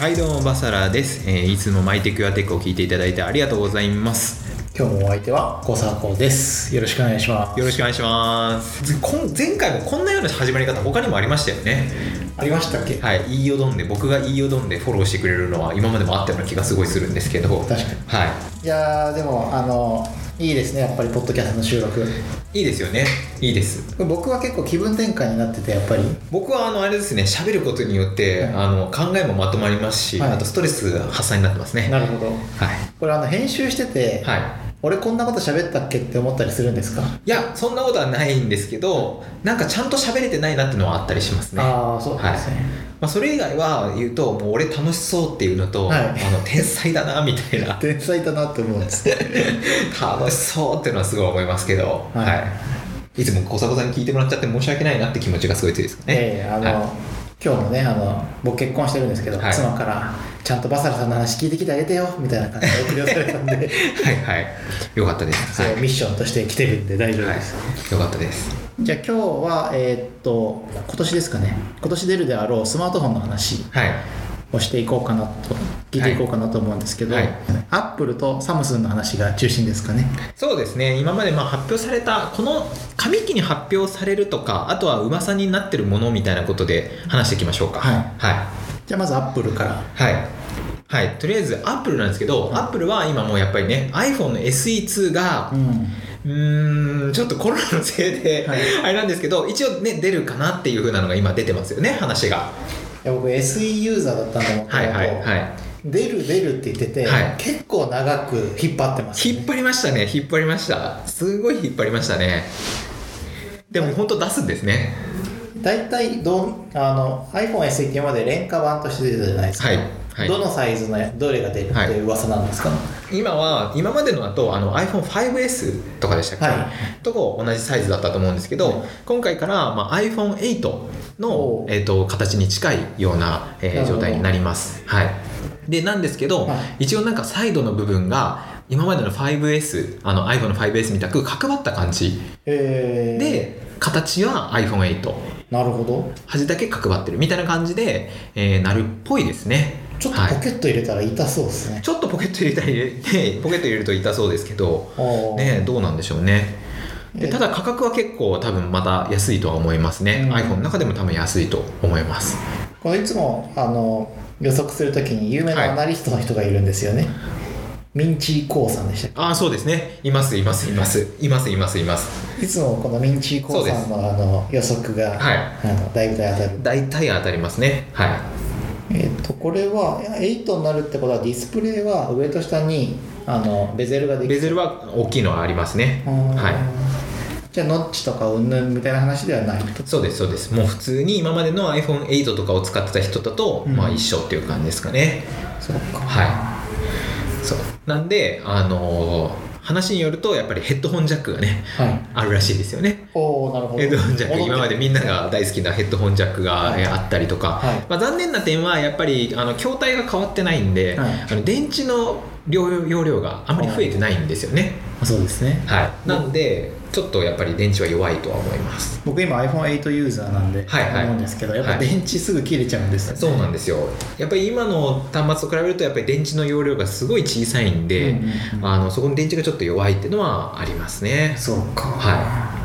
はいどうもバサラです、えーいつもマイテクアテックを聞いていただいてありがとうございます。今日もお相手は小沢子です。よろしくお願いします。よろしくお願いします。前回もこんなような始まり方他にもありましたよねありましたっけ？はい。いいよどんで僕がいいよどんでフォローしてくれるのは今までもあったような気がすごいするんですけど。確かに。はいやーでもあのいいですね。やっぱりポッドキャストの収録。いいですよね。いいです。僕は結構気分転換になっててやっぱり。僕はあのあれですね。喋ることによって、はい。あの考えもまとまりますし、はい。あとストレス発散になってますね。なるほど。はい。これあの編集してて、はい俺こんなこと喋ったっけって思ったりするんですか、いやそんなことはないんですけどなんかちゃんと喋れてないなっていうのはあったりしますね。ああそうですね、まあ、それ以外は言うともう俺楽しそうっていうのと、はい。あの天才だなみたいな。天才だなって思うんです。楽しそうっていうのはすごい思いますけど、はい。はい、いつも小迫さんに聞いてもらっちゃって申し訳ないなって気持ちがすごい強いですかね。ええあの、は今日もねあの僕結婚してるんですけど、はい。妻から「ちゃんとバサラさんの話聞いてきてあげてよ」みたいな感じで。送り寄せられたんではい。はい。よかったです。それをミッションとして来てるんで大丈夫はい。です、よかったです。じゃあ今日はえーっと今年ですかね。今年出るであろうスマートフォンの話。はいをしていこうかなと聞いていこうかなと思うんですけど、はい。アップルとサムスンの話が中心ですかね。そうですね。今までまあ発表されたこの上期に発表されるとかあとは噂になってるものみたいなことで話していきましょうか。はい。はい。じゃあまずアップルから。はい。はい、とりあえずアップルなんですけど、アップルは今もうやっぱりね iPhone の SE2 がうん。うーんちょっとコロナのせいで、はい。あれなんですけど一応ね出るかなっていう風なのが今出てますよね話が。いや僕 SE ユーザーだったんでもはいはいはい。出る出るって言ってて、はい。結構長く引っ張ってます、引っ張りましたね。引っ張りました。すごい引っ張りましたね。でも本当出すんですね。大体どんあの iPhone SE って今まで廉価版として出てたじゃないですか、はいはい。どのサイズのどれが出るっていう噂なんですか、今は今までのだとあの iPhone5S とかでしたっけ、はい。とこ同じサイズだったと思うんですけど、はい。今回から、まあ、iPhone8 のえー、と形に近いような、えー状態になります、はい、でなんですけど、はい。一応なんかサイドの部分が今までの 5S あの iPhone の 5S みたく角張った感じえー、で形は iPhone8 なるほど。端だけ角張ってるみたいな感じで、えーなるっぽいですねちょっとはい。ポケット入れたら痛そうですね、ちょっとポケット入れたり入れてポケット入れると痛そうですけど。ねどうなんでしょうね。でえただ価格は結構多分また安いとは思いますね、うん。iPhone の中でも多分安いと思います。このいつもあの予測するときに有名なアナリストの人がいるんですよね、ミンチー・コーさんでしたっああそうですね。いますいますいますいますいますいます。けいつもこのミンチー・コーさんのあの予測が、はい。あのだいぶ当たる。大体当たりますね。はいえっとこれは8になるってことはディスプレイは上と下にあのベゼルができベゼルは大きいのはありますね。ははい。じゃあノッチとかうんぬんみたいな話ではない？とそうですそうです。もう普通に今までの iPhone8 とかを使ってた人だと、うん。まあ一緒っていう感じですかね。そうか。はい。そう。なんであのー話によるとやっぱりヘッドホンジャックがねはい。あるらしいですよね。おおなるほど。ヘッドホンジャック。今までみんなが大好きなヘッドホンジャックがあったりとか、はい。まあ、残念な点はやっぱりあの筐体が変わってないんで、はい。あの電池の容容量があまり増えてないんですよね、そうですね。はい、なんでちょっとやっぱり電池は弱いとは思います。僕今 iPhone8 ユーザーなんではいはい。思うんですけどやっぱはい。電池すぐ切れちゃうんですよね。そうなんですよ。やっぱり今の端末と比べるとやっぱり電池の容量がすごい小さいんで、うんうんうん。あのそこの電池がちょっと弱いっていうのはありますね。そうか。は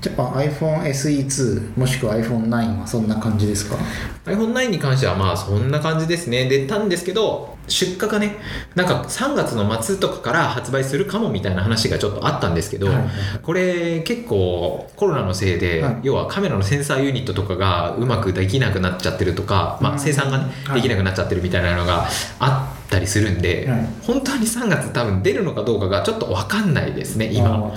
じゃあ iPhone SE2 もしくは iPhone9 はそんな感じですか？iPhone9 に関してはまあそんな感じですね。でたんですけど出荷がねなんか3月の末とかから発売するかもみたいな話がちょっとあったんですけど、はいこれ結構コロナのせいで、はい。要はカメラのセンサーユニットとかがうまくできなくなっちゃってるとか、まあ、うん生産が、ねはい。できなくなっちゃってるみたいなのがあったりするんで、はい。本当に3月多分出るのかどうかがちょっと分かんないですね今。は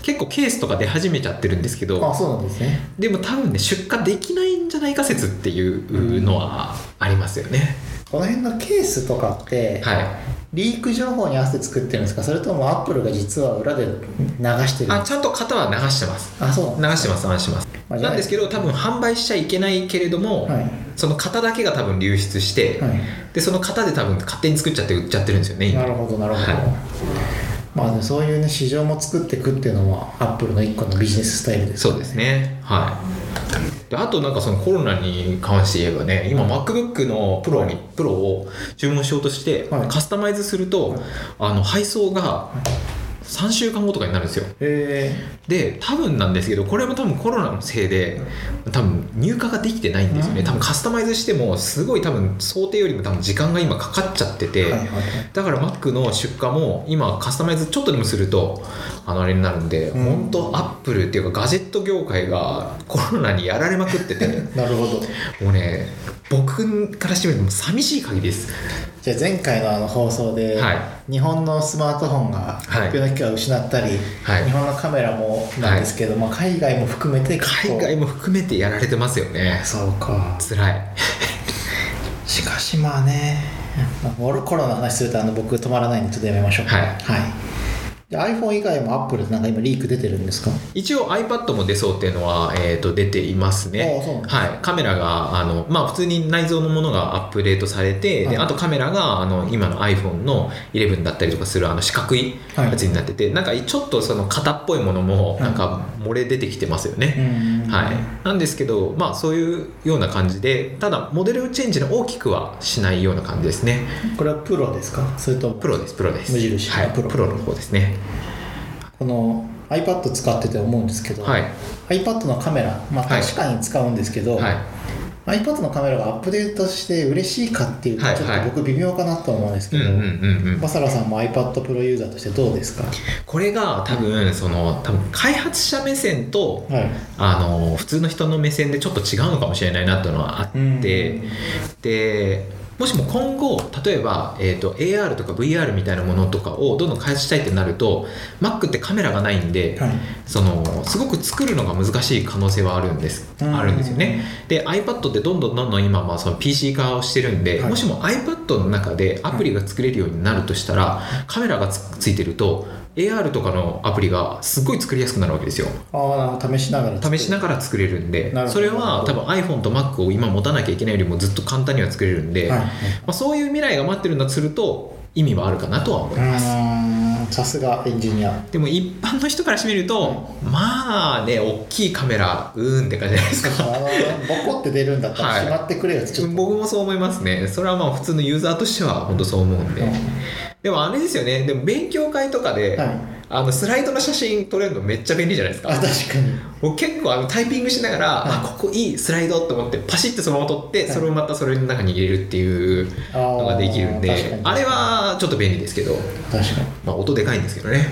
い、結構ケースとか出始めちゃってるんですけあどそうなんですね。でも多分ね出荷できないんじゃないか説っていうのはありますよね、この辺のケースとかって、はい。リーク情報に合わせて作ってるんですか？それともアップルが実は裏で流してるんですあちゃんと型は流してます。かあそう。流してます流してます。まあなんですけど多分販売しちゃいけないけれども、はい。その型だけが多分流出して、はい。でその型で多分勝手に作っちゃって売っちゃってるんですよね今なるほどなるほど、はい。まあそういうね市場も作っていくっていうのはアップルの一個のビジネススタイルですそうですね。はいであとなんかそのコロナに関して言えばね今 MacBook のプロに、プロを注文しようとして、はい。カスタマイズすると、あの配送が3週間後とかになるんですよ。へで多分なんですけどこれも多分コロナのせいで多分入荷ができてないんですよね、うん。多分カスタマイズしてもすごい多分想定よりも多分時間が今かかっちゃってて、えはいはいはい。だから Mac の出荷も今カスタマイズちょっとでもするとあのあれになるんで、うん。本当アップルっていうかガジェット業界がコロナにやられまくってて。なるほど。もうね僕からしてみるともう寂しい限りですじゃあ前回のあの放送で、はい。日本のスマートフォンがはい。発表の機会を失ったり、はい。日本のカメラもなんですけど、まあ、海外も含めて海外も含めてやられてますよね。そうか。辛い。しかしまあね、コロナの話するとあの僕止まらないんでちょっとやめましょうはい。はいで iPhone 以外も Apple ってなんか今リーク出てるんですか？一応 iPad も出そうっていうのは、えー、と出ていますね。はい、カメラがあの、まあ、普通に内蔵のものがアップデートされて、はい。であとカメラがあの今の iPhone の11だったりとかするあの四角いはい。やつになってて、なんかちょっとその型っぽいものもい。なんか漏れ出てきてますよね、んはい、なんですけど、まあ、そういうような感じでただモデルチェンジの大きくはしないような感じですね。これはプロですか？それともプロですプロです。無印はい、プロ。プロの方ですねこの iPad 使ってて思うんですけど、はい。iPad のカメラ、まあ、はい。確かに使うんですけど、はい。iPad のカメラがアップデートして嬉しいかっていうとはいちょっと僕微妙かなと思うんですけど、バサラさんも iPad Pro ユーザーとしてどうですか？これが多分その多分開発者目線とはい。あの普通の人の目線でちょっと違うのかもしれないなっていうのはあって、うん。でもしも今後例えば、えー、と AR とか VR みたいなものとかをどんどん開発したいってなると Mac ってカメラがないんで、はい。そのすごく作るのが難しい可能性はあるんです、うん。あるんですよね。で iPad ってどんどんどんどん今まあその PC 化をしてるんで、はい。もしも iPad の中でアプリが作れるようになるとしたら、カメラがつついてると AR とかのアプリがすっごい作りやすくなるわけですよ。ああ試しながら試しながら作れるんでそれは多分 iPhone と Mac を今持たなきゃいけないよりもずっと簡単には作れるんで、はいまあ、そういう未来が待ってるんだとすると意味はあるかなとは思います、さすがエンジニア。でも一般の人からしてみると、まあね大きいカメラうーんって感じじゃないですか。ボコって出るんだったはい。らしまってくれよってちょっと、僕もそう思いますね。それはまあ普通のユーザーとしては本当そう思うんで、うんでもあれですよね。でも勉強会とかで、はい。あのスライドの写真撮れるのめっちゃ便利じゃないですか。あ確かに。僕結構あのタイピングしながら、はい。あここいいスライドと思ってパシッてそのまま撮って、はい。それをまたそれの中に入れるっていうのができるんであれはちょっと便利ですけど、確かまあ、音でかいんですけどね。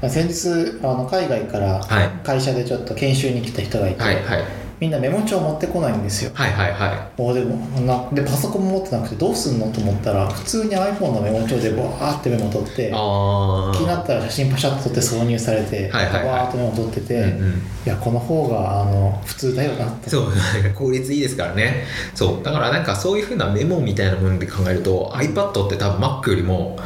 に先日あの海外からはい。会社でちょっと研修に来た人がいて、はいはいみんなメモ帳持ってこないんですよ。はいはいはい。おでもな。でパソコンも持ってなくてどうすんのと思ったら普通に iPhone のメモ帳でバーってメモ取って気になったら写真パシャッと撮って挿入されて、はいはいはい。バーッとメモ取ってて、うんうん。いやこの方があの普通だよなって。そう効率いいですからね。そう。だからなんかそういうふうなメモみたいなもので考えると iPad って多分 Mac よりも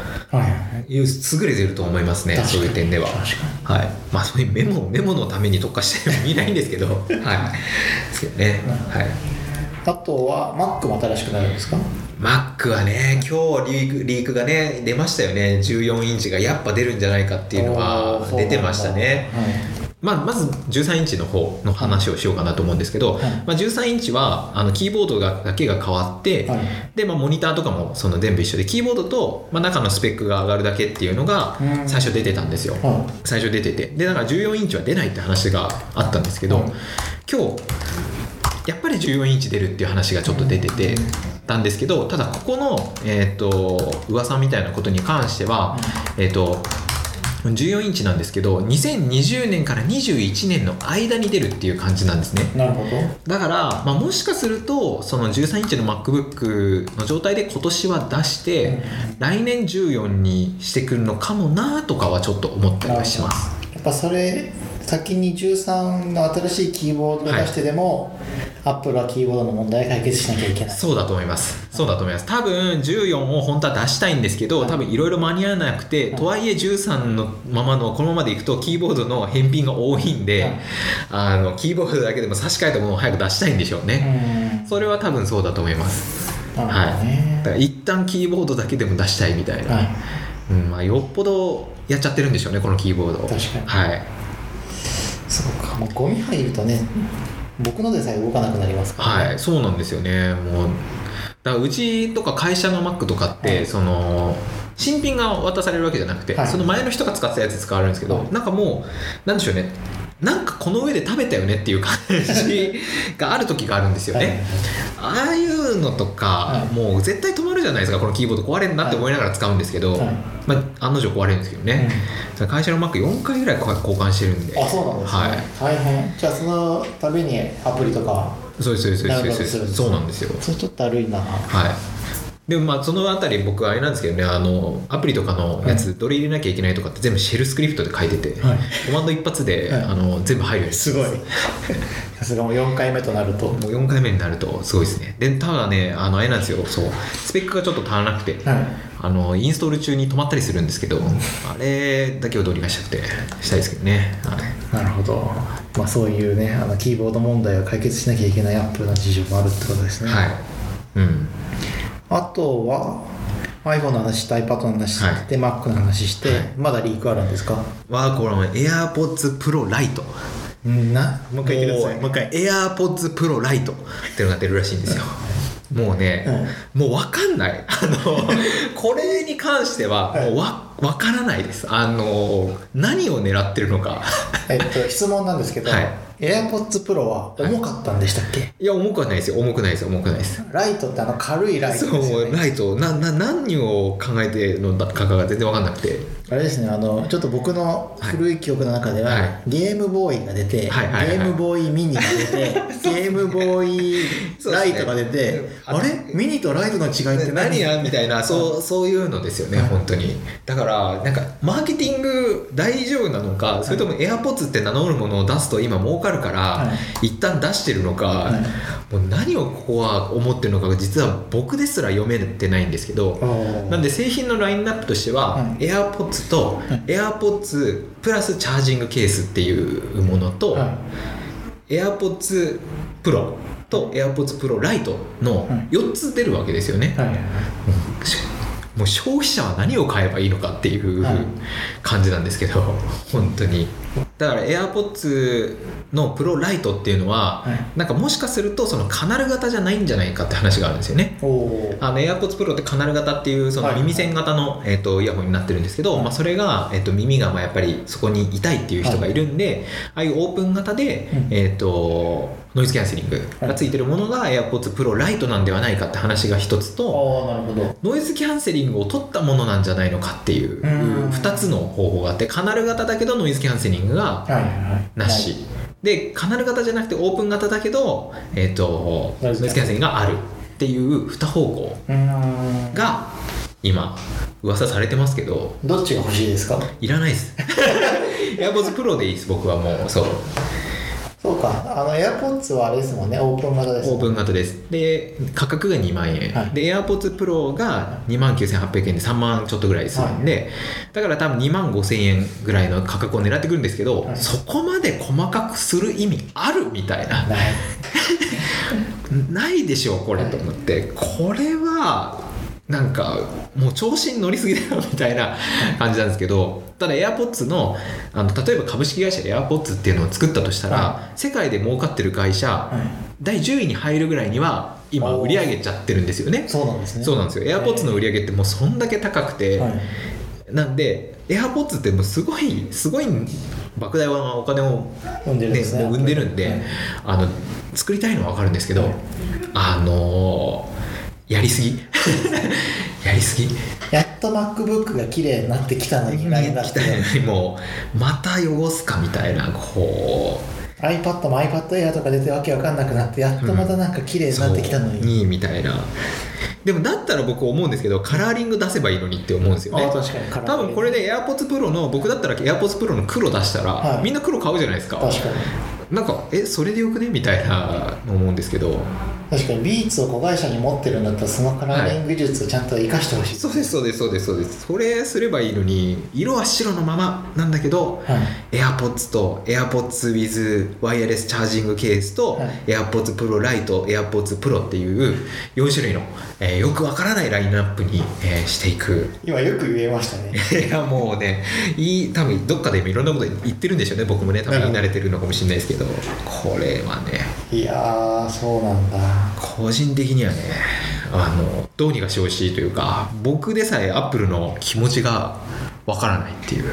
優れてると思いますねそういう点では確かはいまあそういうメモメモのために特化してるいないんですけどはいですけどね。はい。あとは Mac も新しくなるんですか？Mac はね今日リークリークがね出ましたよね。14インチがやっぱ出るんじゃないかっていうのがおー出てましたね。そうなんだまあ、まず13インチの方の話をしようかなと思うんですけど、はい。まあ、13インチはあのキーボードがだけが変わって、はい。でまあ、モニターとかもその全部一緒でキーボードと、まあ、中のスペックが上がるだけっていうのがうん。最初出てたんですよ、はい。は最初出てて。でだから14インチは出ないって話があったんですけど、はい。今日やっぱり14インチ出るっていう話がちょっと出ててたんですけどただここの、えー、と噂みたいなことに関しては、えっ、と14インチなんですけど2020年から21年の間に出るっていう感じなんですね。いなるほど。だから、まあ、もしかするとその13インチの MacBook の状態で今年は出して来年14にしてくるのかもなとかはちょっと思ったりはします。やっぱそれ先に13の新しいキーボードを出してでも、アップルはキーボードの問題を解決しなきゃいけない。そうだと思います。そうだと思います。多分14を本当は出したいんですけど多分いろいろ間に合わなくてとはいえ13のままのこのままでいくとキーボードの返品が多いんで、はい。あのキーボードだけでも差し替えたものを早く出したいんでしょうね、うん。それは多分そうだと思います。はい。ねだから一旦キーボードだけでも出したいみたいな、はい。うんまあ、よっぽどやっちゃってるんでしょうねこのキーボード確かに。はいそうかもうゴミ入るとね僕のでさえ動かなくなりますから、ね、はいそうなんですよね。もうだからうちとか会社の Mac とかって、はい。その新品が渡されるわけじゃなくて、はい。その前の人が使ってたやつ使われるんですけど、はい。なんかもうなんでしょうねなんかこの上で食べたよねっていう感じがある時があるんですよね、ああいうのとか、はい。もう絶対止まるじゃないですかこのキーボード壊れるなって思いながら使うんですけど、はい。まあ、案の定壊れるんですけどね、会社の Mac4 回ぐらい交換してるんで。あそうなんですね、はい。大変。じゃあその度にアプリとかそうですそうですそうですそうなんですよ。それちょっとだるいな。はいでもまあそのあたり僕あれなんですけどねあのアプリとかのやつどれ入れなきゃいけないとかって全部シェルスクリプトで書いてて、はい。コマンド一発で、はい。あの全部入るようにすごい。さすがもう4回目となると。もう4回目になるとすごいですね。でただねあのあれなんですよ。そう。スペックがちょっと足らなくて、はい。あのインストール中に止まったりするんですけどあれだけをどうにかしたくてしたいですけどね、はい、なるほど。まあそういうねあのキーボード問題を解決しなきゃいけないアップルの事情もあるってことですね、はい。うんあとは iPhone の話して iPad の話して、Mac の話して、はい。まだリークあるんですか？はこの AirPods Pro Lite うんな？もう一回言ってください。もう一回。AirPods Pro Lite っていうのが出るらしいんですよ。もうね、もう分かんない。あの これに関してははい。もうわ分からないです。あの何を狙ってるのか。えっと質問なんですけど、はい AirPods Pro は重かったんでしたっけ、い。や重くはないですよ。重くないです。重くないです。ライトってあの軽いライトそうですよね。ライト。なな何を考えてるのかが全然分かんなくてあれですねあのちょっと僕の古い記憶の中では、はい。ゲームボーイが出て、はいはいはいゲームボーイミニが出て ゲームボーイライトが出て、ね。あれ？ミニとライトの違いって何？何や？みたいなそうそういうのですよね、はい。本当に。だからなんかマーケティング大丈夫なのか、それとも AirPods って名乗るものを出すと今儲かるから、は一旦出してるのか、はい。もう何をここは思ってるのかが実は僕ですら読めてないんですけど、なんで製品のラインナップとしては、はい。AirPods とはい。AirPods プラスチャージングケースっていうものと、は AirPods Pro と AirPods Pro Lite のはい。4つ出るわけですよね、いはいはい。もう消費者は何を買えばいいのかっていうはい。感じなんですけど、本当にだから AirPods の Pro Lite っていうのは、はい。なんかもしかするとそのカナル型じゃないんじゃないかって話があるんですよね。あの AirPods Pro ってカナル型っていうそのはい。耳栓型の、えー、とイヤホンになってるんですけど、はい。まあ、それが、えー、と耳がまあやっぱりそこに痛いっていう人がいるんで、ああいうオープン型で、うん。えー、とノイズキャンセリングがついてるものが AirPods Pro Lite なんではないかって話が一つと、ノイズキャンセリングを取ったものなんじゃないのかっていううん。2つの方法があってカナル型だけどノイズキャンセリングがはいはいはい。なし、でカナル型じゃなくてオープン型だけど、えー、とノイノイズズキャンセリングがあるっていう2方向が今噂されてますけどどっちが欲しいですか？いらないです。AirPods Pro でいいです。僕はもうそうそうか。あの AirPods はあれですもんね。オープン型ですもんオープン型です。で価格が2万円、はい。で AirPods Pro が2万9800円で3万ちょっとぐらいするんで、だから多分2万5000円ぐらいの価格を狙ってくるんですけど、はい。そこまで細かくする意味あるみたいな。ない。ないでしょうこれと思って。これはなんかもう調子に乗りすぎだよみたいな感じなんですけどただ AirPods のあの例えば株式会社 AirPods っていうのを作ったとしたら、は世界で儲かってる会社、はい。第10位に入るぐらいには今売り上げちゃってるんですよね。そうなんですね。そうなんですよ。AirPods の売り上げってもうそんだけ高くて、はい。なんで AirPods ってもうすごいすごい莫大なお金を生んでるんですね。ね生んでるんで、はい。あの作りたいのは分かるんですけど、はい。あのーやりすぎ。やりすぎ。やっと MacBook が綺麗になってきたのにたのにもうまた汚すかみたいなこう。iPad も iPad Air とか出てわけわかんなくなってやっとまたなんか綺麗になってきたのに、そういいみたいな。でもだったら僕思うんですけどカラーリング出せばいいのにって思うんですよね。多分これで AirPods Pro の僕だったら AirPods Pro の黒出したら、はい。みんな黒買うじゃないですか。確かになんかえそれでよくね？みたいな思うんですけど。確かにビーツを子会社に持ってるんだったらそのカラーリング技術をちゃんと生かしてほしい、そうですそうですそうですそうです。それすればいいのに色は白のままなんだけどはい。AirPods と AirPods with ワイヤレスチャージングケースと、はい。AirPods Pro Lite、AirPods Pro っていう4種類の、えーよくわからないラインナップに、えーしていく。今よく言えましたね。いやもうねいい多分どっかでいろんなこと言ってるんでしょうね。僕もね多分慣れてるのかもしれないですけど。これはね。いやーそうなんだ。個人的にはねあのどうにかしてほしいというか僕でさえアップルの気持ちがわからないっていう。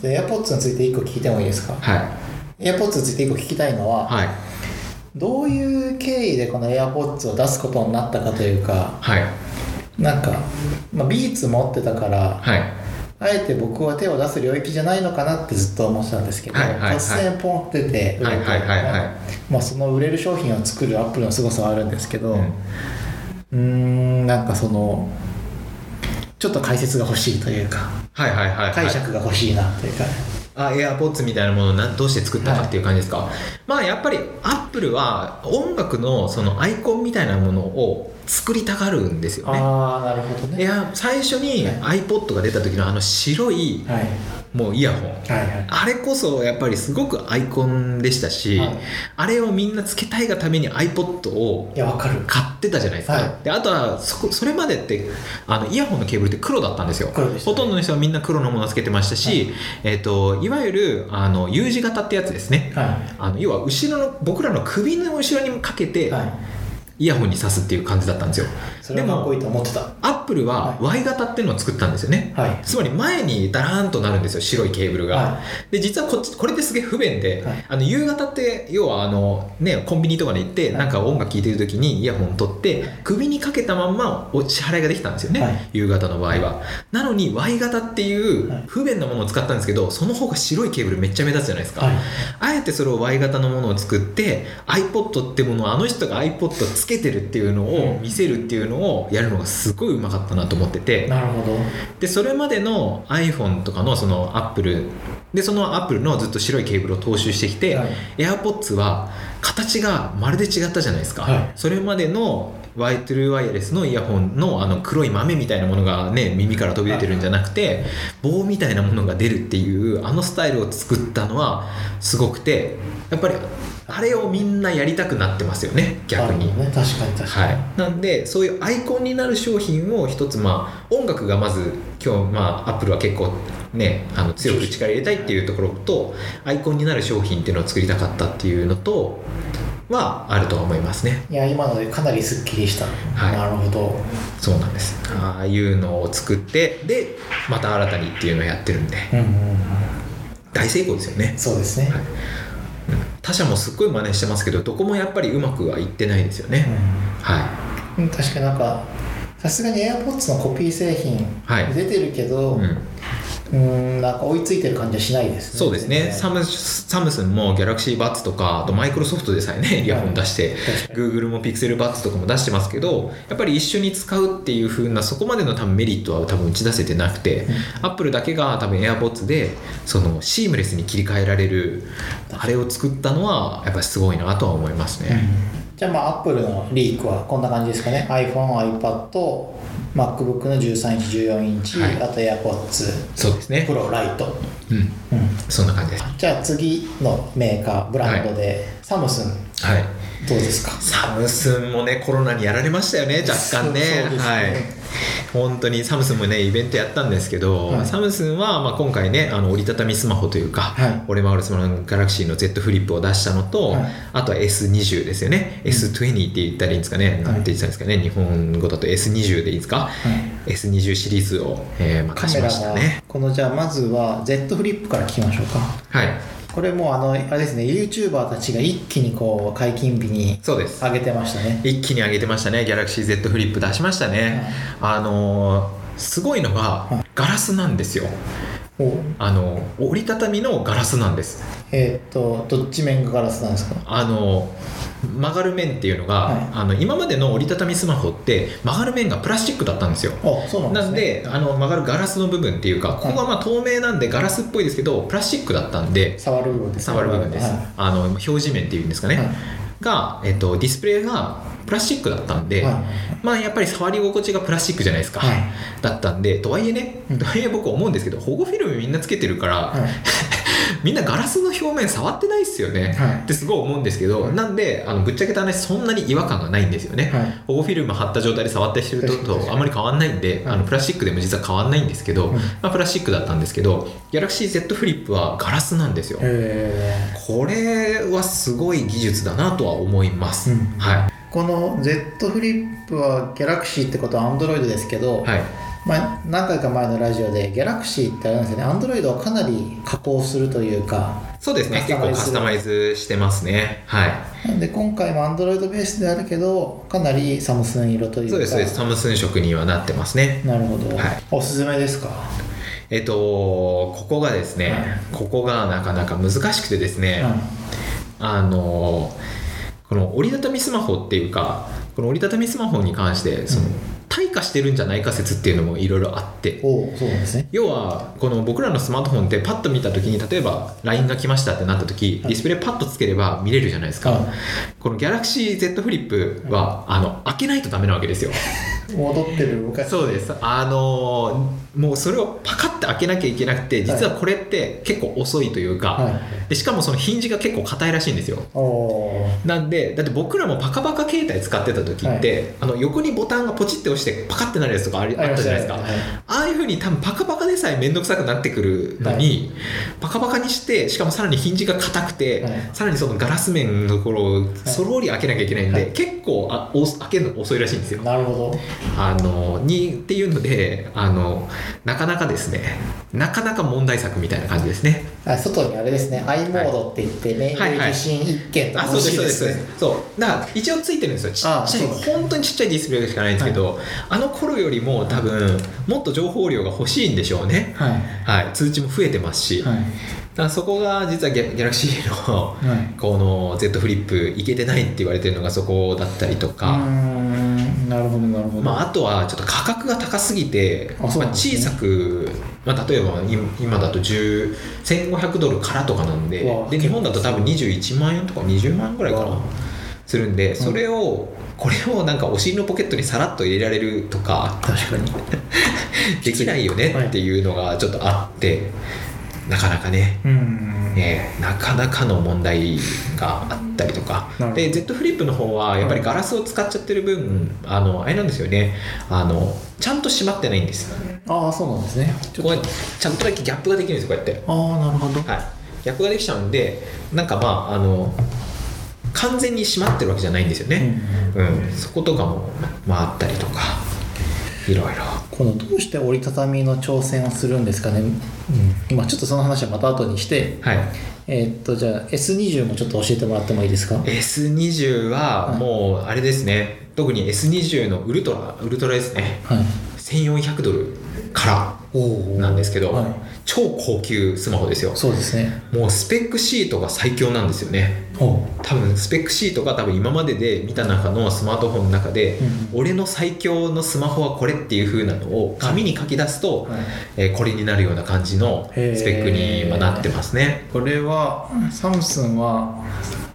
で AirPods について1個聞いてもいいですか？はい。AirPods について1個聞きたいのは、はいどういう経緯でこの AirPods を出すことになったかというかはい。なんか、まあ、ビーツ持ってたからはい。あえて僕は手を出す領域じゃないのかなってずっと思ってたんですけど、はいはいはい。突然ポンって出て売れて、まあ、その売れる商品を作るアップルの凄さはあるんですけど、ううんーんなんかそのちょっと解説が欲しいというかはいはいはいはい。解釈が欲しいなというか、あ AirPods みたいなものをなどうして作ったかっていう感じですか、まあやっぱりアップルは音楽のそのアイコンみたいなものを作りたがるんですよね。ああなるほどね。いや最初には iPod が出た時のあの白いはい。もうイヤホン。はいはい。あれこそやっぱりすごくアイコンでしたし、はい。あれをみんなつけたいがために iPod をいやわかる。買ってたじゃないですか、はい。であとはそこそれまでってあのイヤホンのケーブルって黒だったんですよ。ね。ほとんどの人はみんな黒のものをつけてましたし、えっといわゆるあの U 字型ってやつですね。はあの要は後ろの僕らの首の後ろにかけて、いはいイヤホンに挿すっていう感じだったんですよ。それはかっこいいと思ってた。アップルは Y 型っていうのを作ったんですよね、はい。つまり前にダラーンとなるんですよ白いケーブルが、はで実はこっちこれってすげえ不便で、はい。あの夕方って要はあの、ね、コンビニとかで行って、はい。なんか音楽聴いてる時にイヤホン取って首にかけたまんまお支払いができたんですよね、はい。夕方の場合は。なのに Y 型っていうはい。不便なものを使ったんですけどその方が白いケーブルめっちゃ目立つじゃないですか、はい。あえてそれを Y 型のものを作って iPod ってものをあの人が iPod つけてるっていうのを見せるっていうのをやるのがすごいうまかったなと思ってて。なるほど。でそれまでの iPhone とかのその Apple でその Apple のずっと白いケーブルを踏襲してきて、はい。AirPods は形がまるで違ったじゃないですか、はい。それまでのワイトゥルーワイヤレスのイヤホンのあの黒い豆みたいなものがね耳から飛び出てるんじゃなくて棒みたいなものが出るっていうあのスタイルを作ったのはすごくてやっぱりあれをみんなやりたくなってますよね逆に。ね確かに確かに、はい、なんでそういうアイコンになる商品を一つまあ音楽がまず今日まあアップルは結構ねあの強く力入れたいっていうところとアイコンになる商品っていうのを作りたかったっていうのとはあるとは思いますね。いや今のでかなりすっきりした、はい。なるほど。そうなんです。ああいうのを作ってでまた新たにっていうのをやってるんで。うんうんうん。大成功ですよね。そうですね、はい。他社もすっごい真似してますけどどこもやっぱりうまくはいってないですよね、はい。うん、確かになんかさすがに AirPods のコピー製品はい。出てるけど、うんうーんなんか追いついてる感じはしないですね。そうですね。サムサムスンもギャラクシーバッツとかあとマイクロソフトでさえねイヤホン出して確かに。Google もピクセルバッツとかも出してますけどやっぱり一緒に使うっていう風なそこまでの多分メリットは多分打ち出せてなくて、アップルだけが多分 AirPods でそのシームレスに切り替えられるあれを作ったのはやっぱりすごいなとは思いますね、じゃあまあ Apple のリークはこんな感じですかね。iPhone、iPad、MacBook の13インチ、14インチ、はい。あと AirPods そうですね。Pro、ライト、うん。うん、そんな感じで。すじゃあ次のメーカーブランドで、サムスン。はいどうですか？サムスンもねコロナにやられましたよね若干ね。ね。はい。本当にサムスンもねイベントやったんですけど、はい。サムスンはまあ今回ねあの折りたたみスマホというか、はい。俺もあるスマホのガラクシーの Z フリップを出したのと、はい。あとは S20 ですよね、S20 って言ったらいいんですかね、なんて言ってたんですかね。日本語だと S20 でいいですか、S20 シリーズを、えーまあ、出しましたね。このじゃあまずは Z フリップから聞きましょうか。はいこれもうあのあれですね YouTuber たちが一気にこう解禁日にそうです。上げてましたね。一気に上げてましたね。ギャラクシー Z フリップ出しましたね、あのーすごいのがはい。ガラスなんですよ。おあの折りたたみのガラスなんです。えーっとどっち面がガラスなんですか？あの曲がる面っていうのが、はい。あの今までの折りたたみスマホって曲がる面がプラスチックだったんですよ。あそうなんでなんであの曲がるガラスの部分っていうかここがまあ透明なんでガラスっぽいですけどプラスチックだったんで触る部分ですね。触る部分です、はい。あの表示面っていうんですかね、はいが、えっと、ディスプレイがプラスチックだったんで、はい。まあやっぱり触り心地がプラスチックじゃないですか、はい。だったんでとはいえね、うんとはいえ僕思うんですけど保護フィルムみんなつけてるから、はいみんなガラスの表面触ってないっすよね、はい。ってすごい思うんですけど、なんであのぶっちゃけた話そんなに違和感がないんですよね、はい。保護フィルム貼った状態で触った人とあまり変わんないんで、はい。あのプラスチックでも実は変わんないんですけど、うんまあ、プラスチックだったんですけど Galaxy Z フリップはガラスなんですよ、えこれはすごい技術だなとは思います、うん。はい。ーこの Z フリップは Galaxy ってことは Android ですけど、はいまあ、何回か前のラジオで Galaxy ってあれなんですよね。Android はかなり加工するというかそうですね。結構カスタマイズしてますね。はい。なんで今回も Android ベースであるけどかなりサムスン色というか。そうですそうです。サムスン色にはなってますね。なるほど、はい。おすすめですか？えっとここがですね、はい。ここがなかなか難しくてですね、はいあのこの折りたたみスマホっていうかこの折りたたみスマホに関してその、うん退化してるんじゃないか説っていうのもいろいろあって。そうなんですね。要はこの僕らのスマートフォンってパッと見た時に例えば LINE が来ましたってなった時ディスプレイパッとつければ見れるじゃないですか、はい。この Galaxy Z フリップはあの開けないとダメなわけですよ戻ってる昔。そうです。あのもうそれをパカッて開けなきゃいけなくて実はこれって結構遅いというか、はい。でしかもそのヒンジが結構硬いらしいんですよ。なんでだって僕らもパカパカ携帯使ってた時って、あの横にボタンがポチって押してパカッてなるやつとかありあったじゃないですか、はい。ああいうふうに多分パカパカでさえ面倒くさくなってくるのに、パカパカにしてしかもさらにヒンジが硬くて、はい。さらにそのガラス面のところをそろり開けなきゃいけないんで、はい。結構あお開けるの遅いらしいんですよ。なるほどあのにっていうのであのなかなかですねなかなか問題作みたいな感じですね。あ外にあれですね i モードって言ってメール受信一件とあそうですそうでですそうですす。ねそう。だから一応ついてるんですよ。ちっちゃい本当にちっちゃいディスプレイしかないんですけど、あの頃よりも多分もっと情報量が欲しいんでしょうね。はい。はい。通知も増えてますし、はい。だそこが実はギャギャラクシーのはい。この Z フリップいけてないって言われてるのがそこだったりとか、んなるほどなるほど、まあ、あとはちょっと価格が高すぎてまあ、小さく、まあ、例えば今今だと10 1500ドルからとかなんでで日本だと多分21万円とか20万円ぐらいかなするんでそれを、これをなんかお尻のポケットにさらっと入れられるとか確かに。できないよねっていうのがちょっとあって、なかなかね。うんえーなかなかの問題があったりとか。で Z フリップの方はやっぱりガラスを使っちゃってる分あのあれなんですよね。あのちゃんと閉まってないんですああそうなんですね。ちょっこちゃんとだけギャップができるんですこうやって。とああなるほど。はい。ギャップができちゃうんでなんかまああの完全に閉まってるわけじゃないんですよね。うん、そことかもまああったりとかいろいろ。このどうして折りたたみの挑戦をするんですかね、うん、今ちょっとその話はまた後にして。はい。えーっとじゃあ S20 もちょっと教えてもらってもいいですか？S20 はもうあれですね、特に S20 のウルトラウルトラですね。はい。1400ドルかおらなんですけど、はい、超高級スマホですよ。そうですね。もうスペックシートが最強なんですよね。お多分スペックシートが多分今までで見た中のスマートフォンの中で、うん俺の最強のスマホはこれっていう風なのを紙に書き出すと、はい。えーこれになるような感じのスペックに今なってますね。これはサムスンは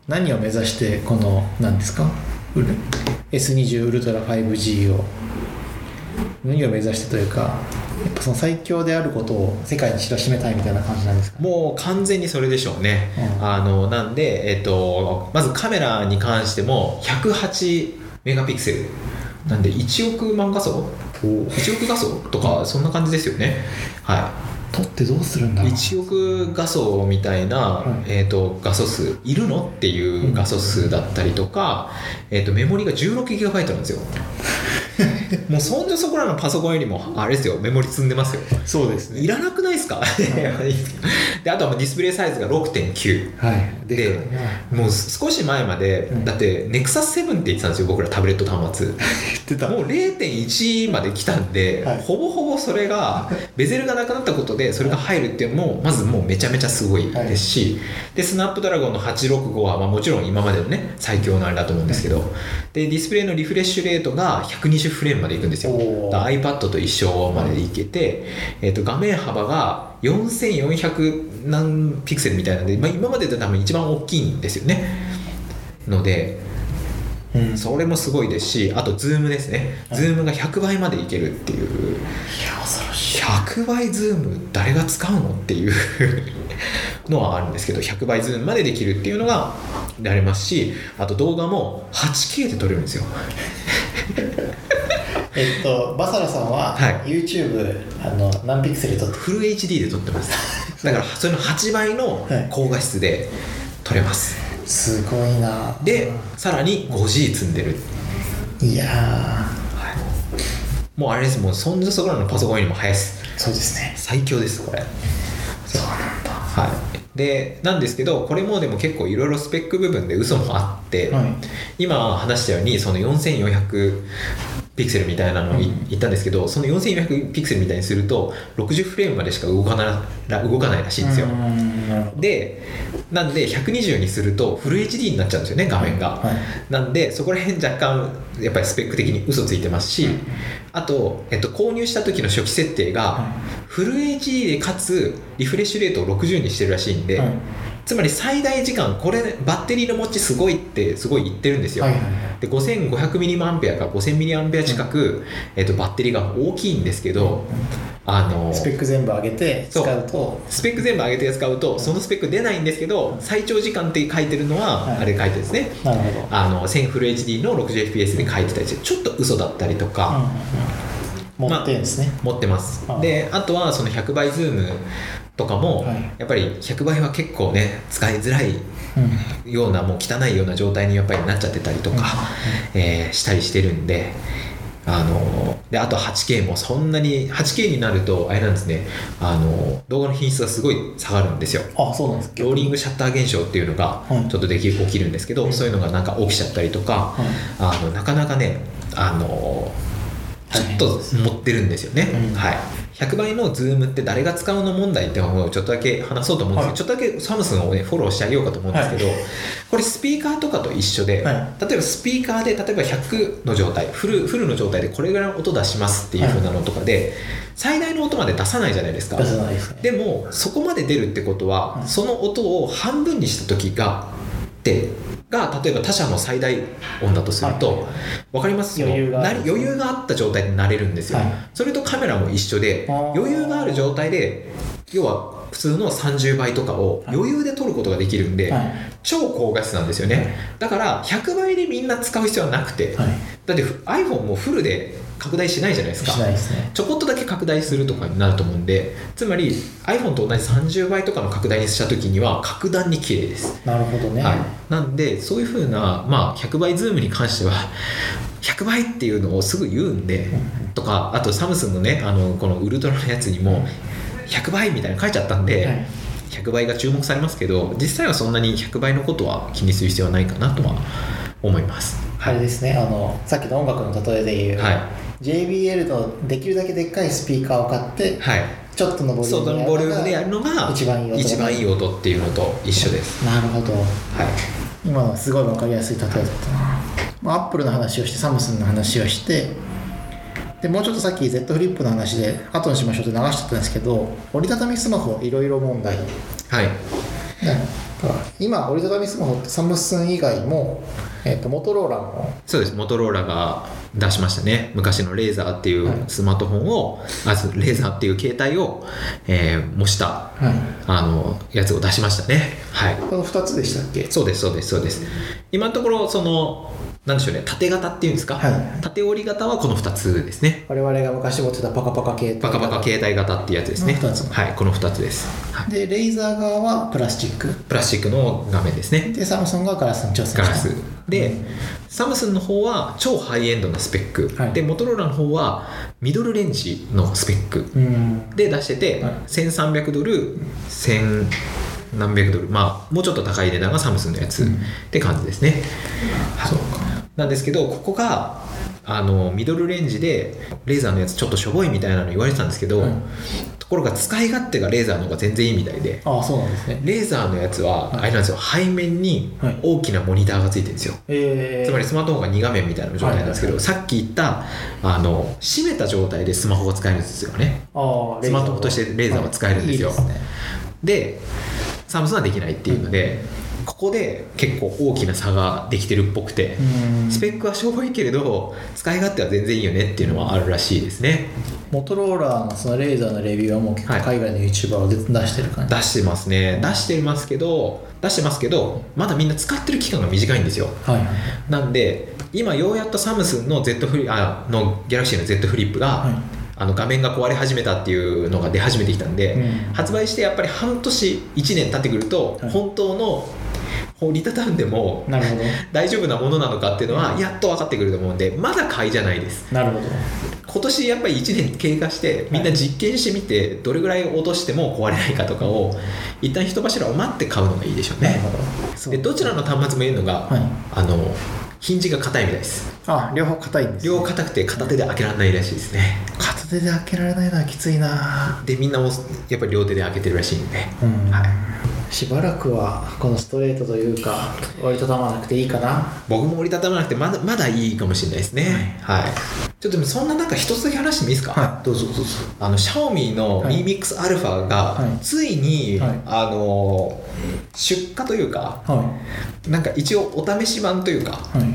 何を目指してこの何ですか？ウル？S20 ウルトラ 5G を。何を目指してというかやっぱその最強であることを世界に知らしめたいみたいな感じなんですか？もう完全にそれでしょうね、うん。あのなんで、えっとまずカメラに関しても108メガピクセル。なんで1億万画素1億画素とかそんな感じですよね。は撮ってどうするんだいろう？1億画素みたいな、はい。えっと画素数。いるの？っていう画素数だったりとか、えっとメモリが 16GB なんですよ もうそんじょそこらのパソコンよりもあれですよメモリ積んでますよ。そうですいらなくないですか？であとはディスプレイサイズが6.9はい。でかいなもう少し前まで、うん。だってネクサス7って言ってたんですよ僕らタブレット端末。言ってた。もう0.1まで来たんで、はい。ほぼほぼそれがベゼルがなくなったことでそれが入るっていうのもまずもうめちゃめちゃすごいですし、で Snapdragon の865は、まあ、もちろん今までのね最強のあれだと思うんですけど、でディスプレイのリフレッシュレートが120フレームまでいくんですよ。iPad と一緒までいけて、えー、と画面幅が4400何ピクセルみたいなんで、まあ、今までで多分一番大きいんですよね。のでうん。それもすごいですしあとズームですね、はい。ズームが100倍までいけるっていう。いや恐ろしい。100倍ズーム誰が使うのっていう のはあるんですけど100倍ズームまでできるっていうのがありますしあと動画も 8K で撮れるんですよ えっとバサラさんははい。YouTube あの何ピクセル撮ってフル HD で撮ってます。だからそれの8倍のはい。高画質で撮れます。すごいな。でさらに 5G 積んでる。いやもうあれです。もうそんじょそこらのパソコンよりも速いです。ーそうですね。最強ですこれ。そうなんだ。はい、でなんですけどこれもでも結構いろいろスペック部分で嘘もあって、はい。今話したようにその4400ピクセルみたいなのをいうん。言ったんですけどその4400ピクセルみたいにすると60フレームまでしか動かなら動かないらしいんですよ。でなんで120にするとフル HD になっちゃうんですよね画面が、はい。なんでそこら辺若干やっぱりスペック的に嘘ついてますし、あと、えっと、購入した時の初期設定がはフル HD でかつリフレッシュレートを60にしてるらしいんで、はいつまり最大時間これバッテリーの持ちすごいってすごい言ってるんですよ、はいはいはい。で 5500mAh か 5000mAh 近く、えっと、バッテリーが大きいんですけど、あのスペック全部上げて使そう。うと。スペック全部上げて使うとそのスペック出ないんですけど最長時間って書いてるのは、はい。あれ書いてですね。なるほど。あの1000フル HD の 60fps で書いてたりしてちょっと嘘だったりとか、うんうんうん。持ってるんですね、持ってます。ああであとはその100倍ズームとかも、はい。やっぱり100倍は結構ね使いづらいうん。ようなもう汚いような状態にやっぱりなっちゃってたりとか、えーしたりしてるんであのであと 8K もそんなに 8K になるとあれなんですねあの動画の品質がすごい下がるんですよ。あそうなんですローリングシャッター現象っていうのがはい。ちょっとでき起きるんですけど、うん。そういうのがなんか起きちゃったりとか、はい。あのなかなかねあのちょっと持ってるんですよね、うん。はい100倍のズームって誰が使うの問題っていうのをちょっとだけ話そうと思うんですけど、ちょっとだけサムスンをねフォローしてあげようかと思うんですけど、これスピーカーとかと一緒で、はい。例えばスピーカーで例えば100の状態フルフルの状態でこれぐらいの音出しますっていう風なのとかで、最大の音まで出さないじゃないですか。出さないですね。でもそこまで出るってことは、うんその音を半分にした時がでが例えば他社の最大音だとすると、はい。わかります？余裕が余裕があった状態でなれるんですよ、はい。それとカメラも一緒で余裕がある状態で要は普通の30倍とかをはい。余裕で撮ることができるんで、はい。超高画質なんですよね、だから100倍でみんな使う必要はなくて、はい。だって iPhone もフルで拡大しないじゃないですか。しないですね。ちょこっとだけ拡大するとかになると思うんでつまり iPhone と同じ30倍とかの拡大にした時には格段に綺麗です、なるほどね、はい、なんでそういうふうな、まあ、100倍ズームに関しては 100倍っていうのをすぐ言うんでとかあとサムスンのねあのこのウルトラのやつにも100倍みたいなの書いちゃったんで、はい。100倍が注目されますけど実際はそんなに100倍のことは気にする必要はないかなとは思います。あれですねあのさっきの音楽の例えで言う、はい JBL のできるだけでっかいスピーカーを買ってはい。ちょっとのボリュームでやるのが一番いい音一番いい音っていうのと一緒です。なるほど。はい。今のはすごい分かりやすい例えだったな、まあ、アップルの話をしてサムスンの話をしてでもうちょっとさっき Z フリップの話で後にしましょうって流しちゃったんですけど折りたたみスマホいろいろ問題。はい。今折りたたみスマホってサムスン以外も、えっとモトローラもそうです。モトローラが出しましたね。昔のレーザーっていうスマートフォンを、あそうレーザーっていう携帯を、えー模したはい。あのやつを出しましたね。はい。この2つでしたっけ？そうですそうですそうです。今のところそのなんでしょうね。縦型っていうんですか、はい。縦折り型はこの2つですね。我々が昔持ってたパカパカ系パカパカ携帯型っていうやつですね。つ。はいこの2つです、はい。でレーザー側はプラスチック。プラスチックの画面ですね。でサムソンがガラスに挑戦した。ガラス。で、サムスンの方は超ハイエンドなスペック、はい。でモトローラの方はミドルレンジのスペック。うん。で出してて、はい。1300ドル1000何百ドル。まあもうちょっと高い値段がサムスンのやつ、うん。って感じですね、そうか。なんですけどここがあのミドルレンジでレーザーのやつちょっとしょぼいみたいなの言われてたんですけど、はいところが使い勝手がレーザーの方が全然いいみたいで。ああそうなんですね。レーザーのやつははい。あれなんですよ。背面にはい。大きなモニターがついてるんですよ、え。ー、つまりスマートフォンが2画面みたいな状態なんですけど、はいさっき言ったあの閉めた状態でスマホが使えるんですよね。ああスマートフォンとしてレーザーは使えるんですよ。はいいいですね。でサムスンはできないっていうので、ここで結構大きな差ができてるっぽくて、うん。スペックはしょぼいけれど使い勝手は全然いいよねっていうのはあるらしいですね。モトローラーのそのレーザーのレビューはもう結構海外の YouTuber を出してる感じ、出してますね。出してますけど出してますけどまだみんな使ってる期間が短いんですよ。はい。はいなんで今ようやっとサムスンの Z フリあのギャラクシーの Z フリップが、はいあの画面が壊れ始めたっていうのが出始めてきたんで、うん。発売してやっぱり半年1年経ってくると、はい本当の折りたたんでもなるほど。大丈夫なものなのかっていうのはやっと分かってくると思うんでまだ買いじゃないです。なるほど。今年やっぱり1年経過してみんな実験してみてどれぐらい落としても壊れないかとかを一旦人柱を待って買うのがいいでしょうね。なるほど。そうでどちらの端末もいるのが、はい。あのヒンジが硬いみたいです。あ両方硬いんです、ね、両方硬くて片手で開けられないらしいですね。片手で開けられないのはきついな。でみんなもやっぱり両手で開けてるらしいんで、うん。はい、しばらくはこのストレートというか折りたたまなくていいかな。僕も折りたたまなくてまだまだいいかもしれないですね。はい、ちょっとでもそんな中一つだけ話してもいいですか、はい。どうぞどうぞ。あのシャオミのはい。Mi Mix アルファがはい。ついに、はい。あの出荷というかはなんか一応お試し版というかいはい。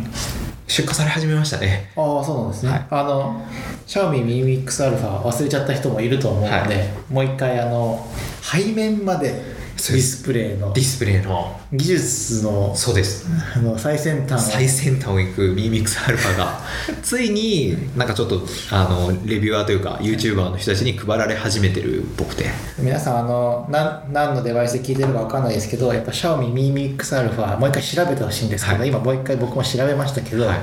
出荷され始めましたね。ああそうなんですね、はい。あのシャオミミミックスアルファ忘れちゃった人もいると思うので、はい。もう一回あの背面までディスプレイの。ディスプレイの。技術のそうです。あの最先端を。最先端を行く Mi Mix アルファが。ついになんかちょっとあのレビュアーというか YouTuber の人たちに配られ始めてるっぽくて。皆さんあのなん何のデバイスで聞いてるかわかんないですけどやっぱシャオミミミックスアルファもう一回調べてほしいんですけど、はい。今もう一回僕も調べましたけど、は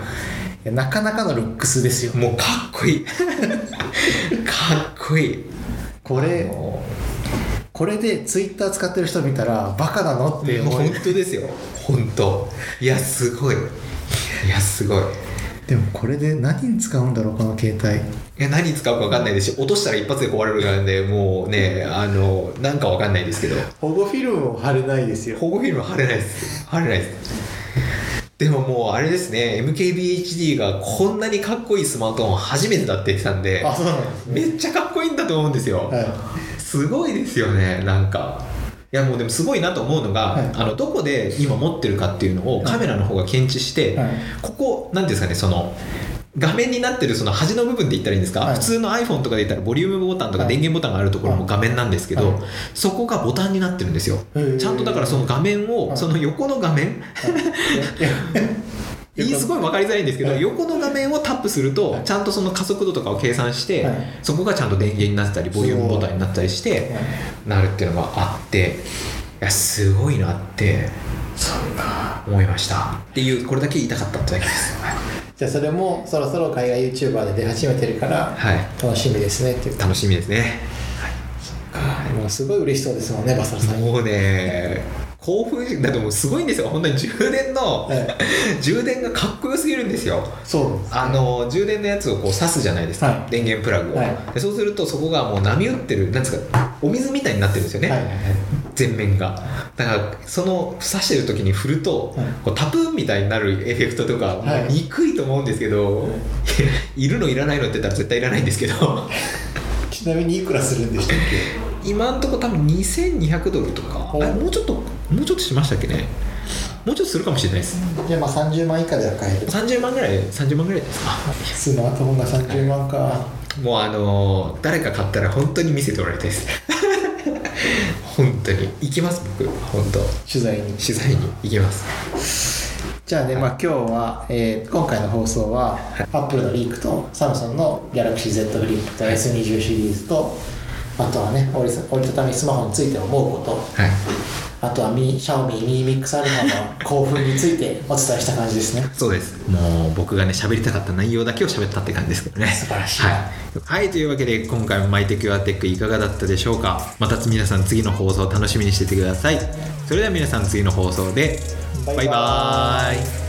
い。なかなかのルックスですよ。もうかっこいい。かっこいい。これこれでツイッター使ってる人見たらバカなのって思う。本当ですよ。本当。いやすごい。いやすごい。でもこれで何に使うんだろうこの携帯。いや何使うか分かんないですし落としたら一発で壊れるからね。もうねあのなんか分かんないですけど。保護フィルムも貼れないですよ。保護フィルム貼れないです。貼れないです。でももうあれですね。MKBHD がこんなにかっこいいスマートフォン初めてだって言ってたんであそうなんですね。めっちゃかっこいいんだと思うんですよ、はいすごいですよねなんか。いやもうでもすごいなと思うのが、はい。あのどこで今持ってるかっていうのをカメラの方が検知して、はい。ここなんていうんですかねその画面になってるその端の部分で言ったらいいんですか、はい。普通の iPhone とかで言ったらボリュームボタンとかはい。電源ボタンがあるところも画面なんですけど、はい。そこがボタンになってるんですよ。ちゃんとだからその画面を、はい。その横の画面すごい分かりづらいんですけど、はい。横の画面をタップすると、はい。ちゃんとその加速度とかを計算して、はい。そこがちゃんと電源になってたりボリュームボタンになったりしてなるっていうのがあっていやすごいなって思いました。っていうこれだけ言いたかったってだけです。じゃあそれもそろそろ海外 YouTuber で出始めてるからはい。楽しみですねっていう。楽しみですね。か。もうすごい嬉しそうですもんねバサラさん。もうね興奮だってもうすごいんですよ。本当に充電の、はい 充電がかっこよすぎるんですよ。そうです。あの充電のやつをこう挿すじゃないですか、はい。電源プラグを、はい。でそうするとそこがもう波打ってるなんですかお水みたいになってるんですよね、はいはいはい。全面が。だからその挿してる時に振ると、はい。こうタプーンみたいになるエフェクトとか、もうはい憎いと思うんですけど、い、るのいらないのって言ったら絶対いらないんですけど。ちなみにいくらするんでしたっ今んとこ多分2200ドルとか。もうちょっともうちょっとしましたっけね。もうちょっとするかもしれないです。けじゃあまあ30万以下では買える。30万ぐらい30万ぐらいですか。スマートフォンが30万か。もうあのー誰か買ったら本当に見せてもらいたいです。本当に。行きます僕。本当。取材に。取材に。行きます。じゃあね、まあ今日は、えー今回の放送は、アップルのリークとサムソンの Galaxy Z フリップと S20 シリーズとあとはね折り折りたたみスマホについて思うこと。はい。あとはミシャオミミミックスアルファの興奮についてお伝えした感じですね。そうです。もう僕がね喋りたかった内容だけを喋ったって感じですけどね。素晴らしい。はい、はい、というわけで今回もマイテクアテックいかがだったでしょうか？また皆さん次の放送を楽しみにしててください。それでは皆さん次の放送でバイババイバーイ